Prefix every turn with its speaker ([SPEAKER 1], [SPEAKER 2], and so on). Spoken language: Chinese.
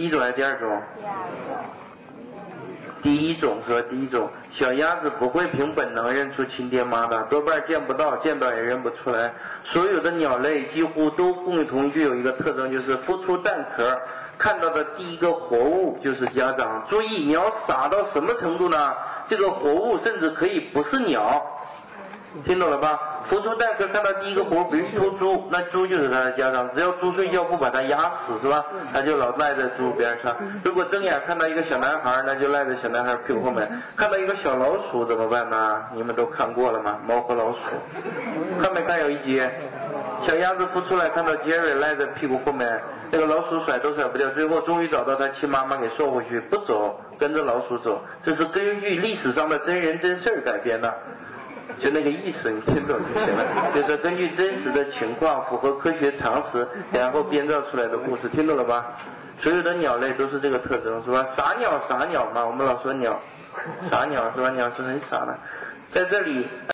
[SPEAKER 1] 第一种还是第二种？
[SPEAKER 2] 第二种。
[SPEAKER 1] 第一种是吧？第一种，小鸭子不会凭本能认出亲爹妈的，多半见不到，见到也认不出来。所有的鸟类几乎都共同具有一个特征，就是孵出蛋壳，看到的第一个活物就是家长。注意，鸟傻到什么程度呢？这个活物甚至可以不是鸟，听懂了吧？孵出蛋壳看到第一个活，比如头猪，那猪就是它的家长。只要猪睡觉不把它压死，是吧？它就老赖在猪边上。如果睁眼看到一个小男孩，那就赖在小男孩屁股后面。看到一个小老鼠怎么办呢？你们都看过了吗？猫和老鼠，看没看有一集？小鸭子孵出来，看到杰瑞赖在屁股后面，那个老鼠甩都甩不掉，最后终于找到他亲妈妈给送回去，不走，跟着老鼠走。这是根据历史上的真人真事改编的。就那个意思，你听懂就行了。就是根据真实的情况，符合科学常识，然后编造出来的故事，听懂了吧？所有的鸟类都是这个特征，是吧？傻鸟，傻鸟嘛，我们老说鸟，傻鸟是吧？鸟是很傻的，在这里。